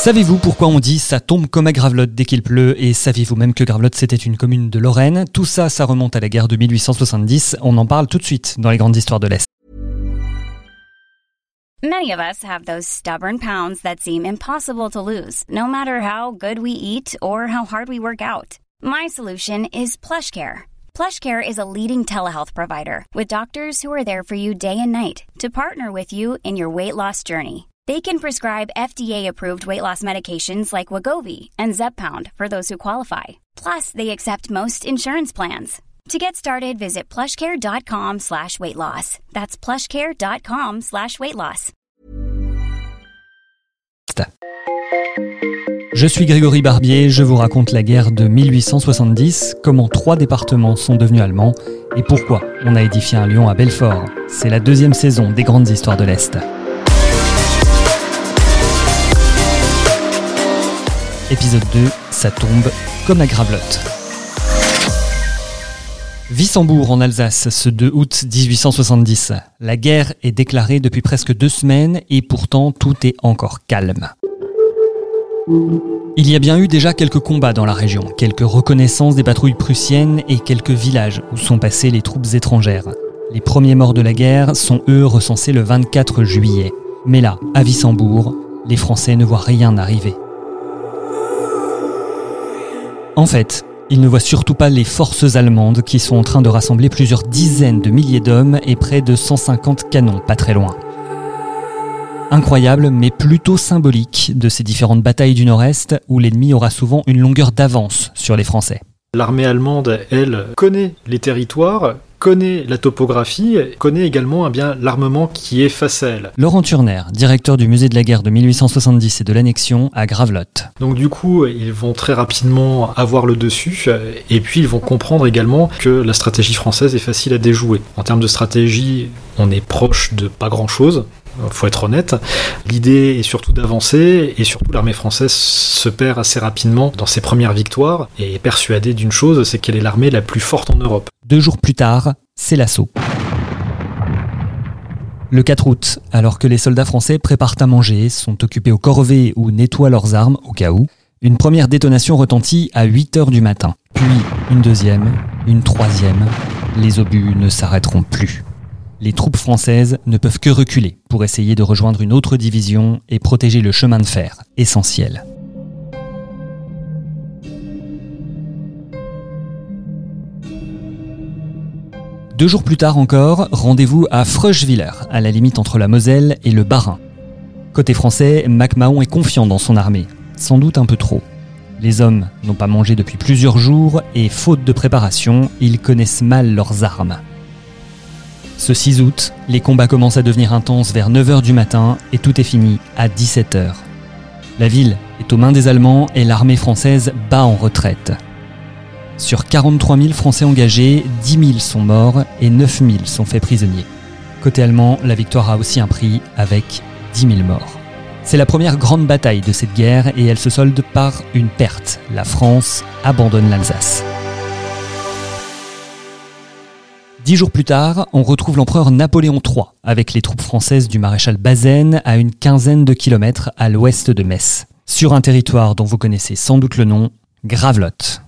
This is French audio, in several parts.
Savez-vous pourquoi on dit ça tombe comme à Gravelotte dès qu'il pleut Et saviez-vous même que Gravelotte c'était une commune de Lorraine? Tout ça, ça remonte à la guerre de 1870. On en parle tout de suite dans les grandes histoires de l'Est. Many of us have those stubborn pounds that seem impossible to lose, no matter how good we eat or how hard we work out. My solution is PlushCare. PlushCare is a leading telehealth provider with doctors who are there for you day and night to partner with you in your weight loss journey. They can prescribe FDA-approved weight loss medications like Wagovi and Zepbound for those who qualify. Plus, they accept most insurance plans. To get started, visit plushcare.com slash weight loss. That's plushcare.com slash weight loss. Je suis Grégory Barbier, je vous raconte la guerre de 1870, comment trois départements sont devenus allemands et pourquoi on a édifié un lion à Belfort. C'est la deuxième saison des grandes histoires de l'Est. Épisode 2, ça tombe comme la gravelotte. Wissembourg en Alsace, ce 2 août 1870. La guerre est déclarée depuis presque deux semaines et pourtant tout est encore calme. Il y a bien eu déjà quelques combats dans la région, quelques reconnaissances des patrouilles prussiennes et quelques villages où sont passées les troupes étrangères. Les premiers morts de la guerre sont eux recensés le 24 juillet. Mais là, à Wissembourg, les Français ne voient rien arriver. En fait, ils ne voient surtout pas les forces allemandes qui sont en train de rassembler plusieurs dizaines de milliers d'hommes et près de 150 canons pas très loin. Incroyable, mais plutôt symbolique de ces différentes batailles du Nord-Est où l'ennemi aura souvent une longueur d'avance sur les Français. L'armée allemande, elle, connaît les territoires, connaît la topographie, connaît également eh bien l'armement qui est face à elle. Laurent Turner, directeur du musée de la guerre de 1870 et de l'annexion à Gravelotte. Donc du coup, ils vont très rapidement avoir le dessus et puis ils vont comprendre également que la stratégie française est facile à déjouer. En termes de stratégie, on est proche de pas grand-chose faut être honnête. L'idée est surtout d'avancer et surtout l'armée française se perd assez rapidement dans ses premières victoires et est persuadée d'une chose, c'est qu'elle est l'armée la plus forte en Europe. Deux jours plus tard, c'est l'assaut. Le 4 août, alors que les soldats français préparent à manger, sont occupés au corvée ou nettoient leurs armes au cas où, une première détonation retentit à 8 heures du matin. Puis une deuxième, une troisième. Les obus ne s'arrêteront plus les troupes françaises ne peuvent que reculer pour essayer de rejoindre une autre division et protéger le chemin de fer, essentiel. Deux jours plus tard encore, rendez-vous à Freuschwiller, à la limite entre la Moselle et le Bas-Rhin. Côté français, MacMahon est confiant dans son armée, sans doute un peu trop. Les hommes n'ont pas mangé depuis plusieurs jours et, faute de préparation, ils connaissent mal leurs armes. Ce 6 août, les combats commencent à devenir intenses vers 9h du matin et tout est fini à 17h. La ville est aux mains des Allemands et l'armée française bat en retraite. Sur 43 000 Français engagés, 10 000 sont morts et 9 000 sont faits prisonniers. Côté allemand, la victoire a aussi un prix avec 10 000 morts. C'est la première grande bataille de cette guerre et elle se solde par une perte. La France abandonne l'Alsace. Dix jours plus tard, on retrouve l'empereur Napoléon III avec les troupes françaises du maréchal Bazaine à une quinzaine de kilomètres à l'ouest de Metz, sur un territoire dont vous connaissez sans doute le nom, Gravelotte.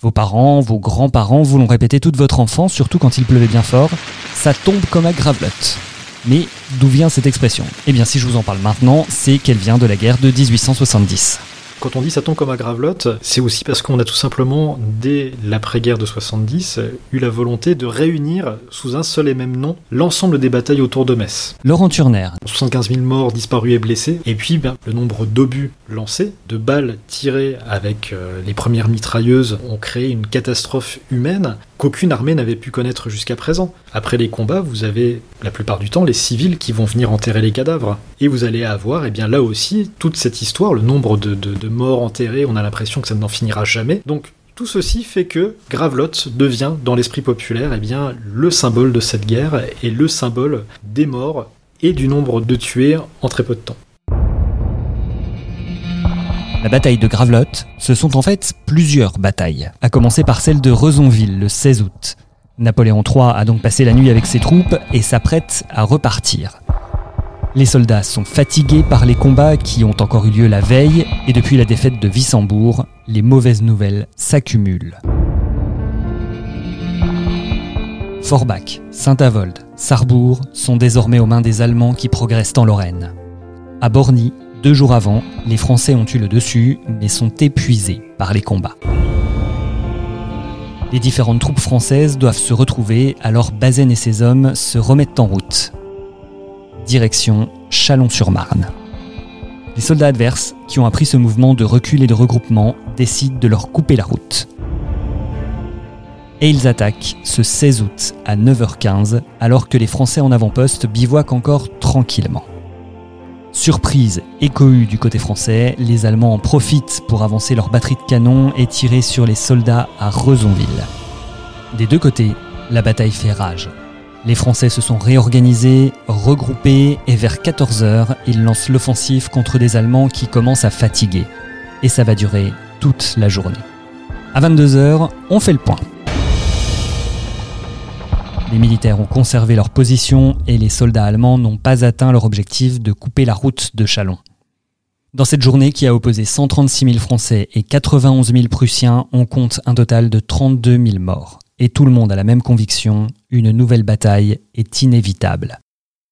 Vos parents, vos grands-parents vous l'ont répété toute votre enfance, surtout quand il pleuvait bien fort, ça tombe comme à Gravelotte. Mais d'où vient cette expression? Eh bien si je vous en parle maintenant, c'est qu'elle vient de la guerre de 1870. Quand on dit ça tombe comme à Gravelotte, c'est aussi parce qu'on a tout simplement, dès l'après-guerre de 70, eu la volonté de réunir sous un seul et même nom l'ensemble des batailles autour de Metz. Laurent Turner. 75 000 morts, disparus et blessés, et puis ben, le nombre d'obus lancés, de balles tirées avec euh, les premières mitrailleuses ont créé une catastrophe humaine qu'aucune armée n'avait pu connaître jusqu'à présent. Après les combats, vous avez la plupart du temps les civils qui vont venir enterrer les cadavres. Et vous allez avoir, eh bien là aussi, toute cette histoire, le nombre de, de morts enterrés, on a l'impression que ça n'en finira jamais. Donc tout ceci fait que Gravelotte devient, dans l'esprit populaire, eh bien, le symbole de cette guerre et le symbole des morts et du nombre de tués en très peu de temps. La bataille de Gravelotte, ce sont en fait plusieurs batailles, à commencer par celle de Rezonville le 16 août. Napoléon III a donc passé la nuit avec ses troupes et s'apprête à repartir. Les soldats sont fatigués par les combats qui ont encore eu lieu la veille et depuis la défaite de Wissembourg, les mauvaises nouvelles s'accumulent. Forbach, Saint-Avold, Sarrebourg sont désormais aux mains des Allemands qui progressent en Lorraine. À Borny, deux jours avant, les Français ont eu le dessus, mais sont épuisés par les combats. Les différentes troupes françaises doivent se retrouver, alors Bazaine et ses hommes se remettent en route. Direction Chalon-sur-Marne. Les soldats adverses, qui ont appris ce mouvement de recul et de regroupement, décident de leur couper la route et ils attaquent ce 16 août à 9h15 alors que les Français en avant-poste bivouaquent encore tranquillement. Surprise et cohue du côté français, les Allemands en profitent pour avancer leur batterie de canons et tirer sur les soldats à Rezonville. Des deux côtés, la bataille fait rage. Les Français se sont réorganisés, regroupés et vers 14h, ils lancent l'offensive contre des Allemands qui commencent à fatiguer. Et ça va durer toute la journée. À 22h, on fait le point. Les militaires ont conservé leur position et les soldats allemands n'ont pas atteint leur objectif de couper la route de Chalon. Dans cette journée qui a opposé 136 000 Français et 91 000 Prussiens, on compte un total de 32 000 morts. Et tout le monde a la même conviction, une nouvelle bataille est inévitable.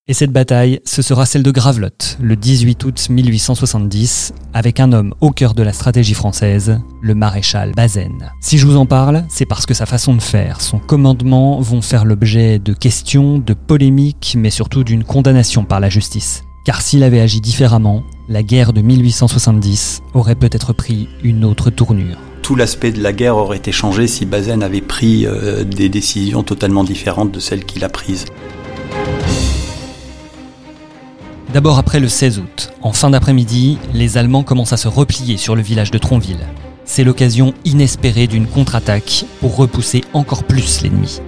Et cette bataille, ce sera celle de Gravelotte, le 18 août 1870, avec un homme au cœur de la stratégie française, le maréchal Bazaine. Si je vous en parle, c'est parce que sa façon de faire, son commandement vont faire l'objet de questions, de polémiques, mais surtout d'une condamnation par la justice. Car s'il avait agi différemment, la guerre de 1870 aurait peut-être pris une autre tournure tout l'aspect de la guerre aurait été changé si Bazaine avait pris euh, des décisions totalement différentes de celles qu'il a prises. D'abord après le 16 août, en fin d'après-midi, les Allemands commencent à se replier sur le village de Tronville. C'est l'occasion inespérée d'une contre-attaque pour repousser encore plus l'ennemi.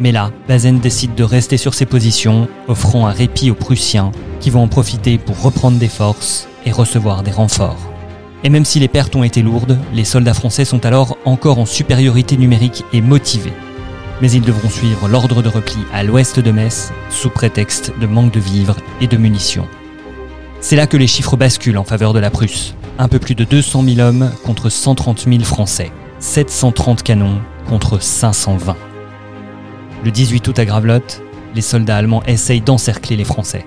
Mais là, Bazaine décide de rester sur ses positions, offrant un répit aux Prussiens qui vont en profiter pour reprendre des forces et recevoir des renforts. Et même si les pertes ont été lourdes, les soldats français sont alors encore en supériorité numérique et motivés mais ils devront suivre l'ordre de repli à l'ouest de Metz sous prétexte de manque de vivres et de munitions. C'est là que les chiffres basculent en faveur de la Prusse. Un peu plus de 200 000 hommes contre 130 000 Français, 730 canons contre 520. Le 18 août à Gravelotte, les soldats allemands essayent d'encercler les Français.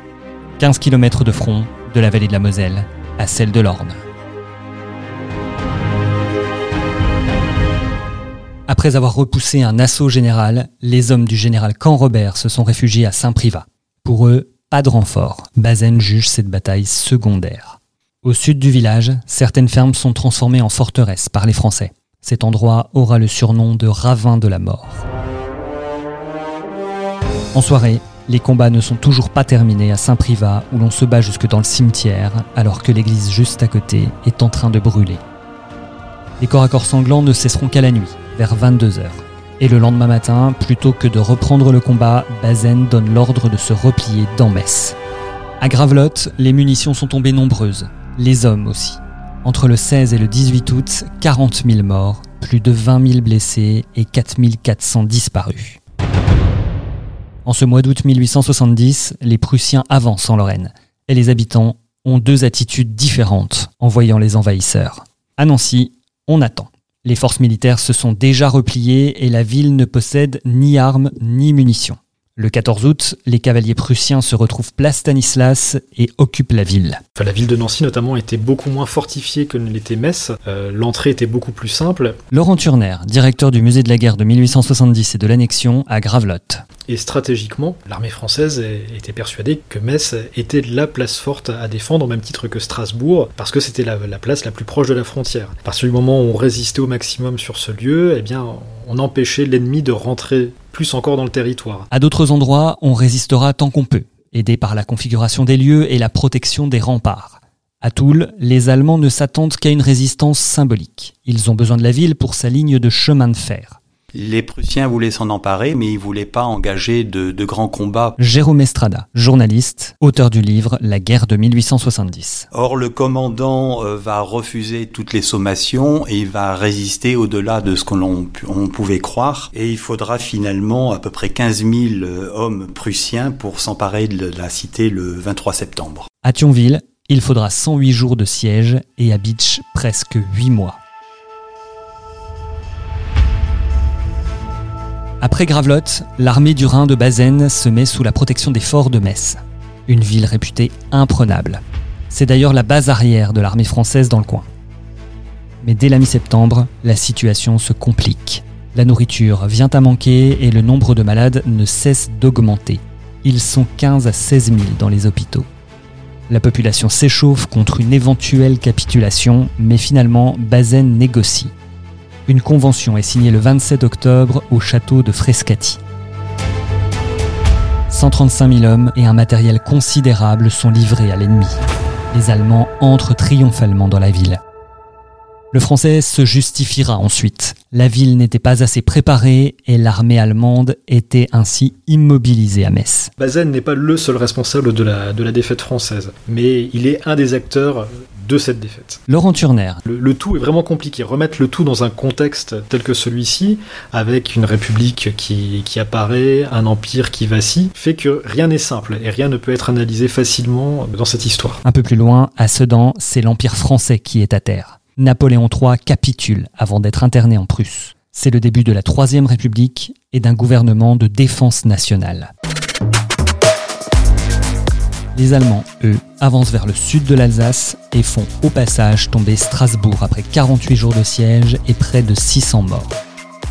15 km de front de la vallée de la Moselle à celle de l'Orne. Après avoir repoussé un assaut général, les hommes du général Canrobert se sont réfugiés à Saint-Privat. Pour eux, pas de renfort. Bazaine juge cette bataille secondaire. Au sud du village, certaines fermes sont transformées en forteresses par les Français. Cet endroit aura le surnom de ravin de la mort. En soirée, les combats ne sont toujours pas terminés à Saint-Privat où l'on se bat jusque dans le cimetière alors que l'église juste à côté est en train de brûler. Les corps à corps sanglants ne cesseront qu'à la nuit vers 22h. Et le lendemain matin, plutôt que de reprendre le combat, Bazaine donne l'ordre de se replier dans Metz. À Gravelotte, les munitions sont tombées nombreuses, les hommes aussi. Entre le 16 et le 18 août, 40 000 morts, plus de 20 000 blessés et 4 400 disparus. En ce mois d'août 1870, les Prussiens avancent en Lorraine, et les habitants ont deux attitudes différentes en voyant les envahisseurs. À Nancy, on attend. Les forces militaires se sont déjà repliées et la ville ne possède ni armes ni munitions. Le 14 août, les cavaliers prussiens se retrouvent place Stanislas et occupent la ville. la ville de Nancy notamment était beaucoup moins fortifiée que ne l'était Metz. Euh, l'entrée était beaucoup plus simple. Laurent Turner, directeur du musée de la guerre de 1870 et de l'annexion à Gravelotte. Et stratégiquement, l'armée française était persuadée que Metz était la place forte à défendre au même titre que Strasbourg, parce que c'était la, place la plus proche de la frontière. À partir du moment où on résistait au maximum sur ce lieu, eh bien, on empêchait l'ennemi de rentrer plus encore dans le territoire. À d'autres endroits, on résistera tant qu'on peut, aidé par la configuration des lieux et la protection des remparts. À Toul, les Allemands ne s'attendent qu'à une résistance symbolique. Ils ont besoin de la ville pour sa ligne de chemin de fer. Les Prussiens voulaient s'en emparer, mais ils voulaient pas engager de, de grands combats. Jérôme Estrada, journaliste, auteur du livre La guerre de 1870. Or, le commandant euh, va refuser toutes les sommations et il va résister au-delà de ce qu'on on pouvait croire. Et il faudra finalement à peu près 15 000 euh, hommes prussiens pour s'emparer de la cité le 23 septembre. À Thionville, il faudra 108 jours de siège et à Beach presque 8 mois. Après Gravelotte, l'armée du Rhin de Bazaine se met sous la protection des forts de Metz, une ville réputée imprenable. C'est d'ailleurs la base arrière de l'armée française dans le coin. Mais dès la mi-septembre, la situation se complique. La nourriture vient à manquer et le nombre de malades ne cesse d'augmenter. Ils sont 15 à 16 000 dans les hôpitaux. La population s'échauffe contre une éventuelle capitulation, mais finalement, Bazaine négocie une convention est signée le 27 octobre au château de Frescati. 135 000 hommes et un matériel considérable sont livrés à l'ennemi. Les Allemands entrent triomphalement dans la ville. Le français se justifiera ensuite. La ville n'était pas assez préparée et l'armée allemande était ainsi immobilisée à Metz. Bazaine n'est pas le seul responsable de la, de la défaite française, mais il est un des acteurs de cette défaite. Laurent Turner. Le, tout est vraiment compliqué. Remettre le tout dans un contexte tel que celui-ci, avec une république qui, qui apparaît, un empire qui vacille, fait que rien n'est simple et rien ne peut être analysé facilement dans cette histoire. Un peu plus loin, à Sedan, c'est l'empire français qui est à terre. Napoléon III capitule avant d'être interné en Prusse. C'est le début de la Troisième République et d'un gouvernement de défense nationale. Les Allemands, eux, avancent vers le sud de l'Alsace et font au passage tomber Strasbourg après 48 jours de siège et près de 600 morts.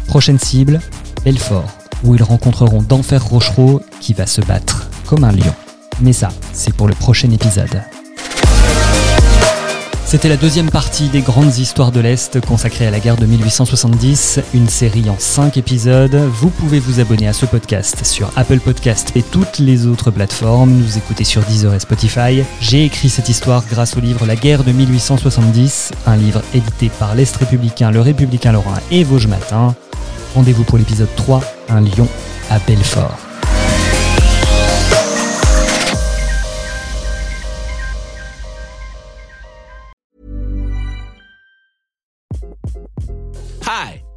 Prochaine cible, Belfort, où ils rencontreront d'Enfer Rochereau qui va se battre comme un lion. Mais ça, c'est pour le prochain épisode. C'était la deuxième partie des grandes histoires de l'Est consacrée à la guerre de 1870, une série en 5 épisodes. Vous pouvez vous abonner à ce podcast sur Apple Podcast et toutes les autres plateformes, nous écouter sur Deezer et Spotify. J'ai écrit cette histoire grâce au livre La guerre de 1870, un livre édité par l'Est républicain, le républicain lorrain et Vosges Matin. Rendez-vous pour l'épisode 3, un lion à Belfort.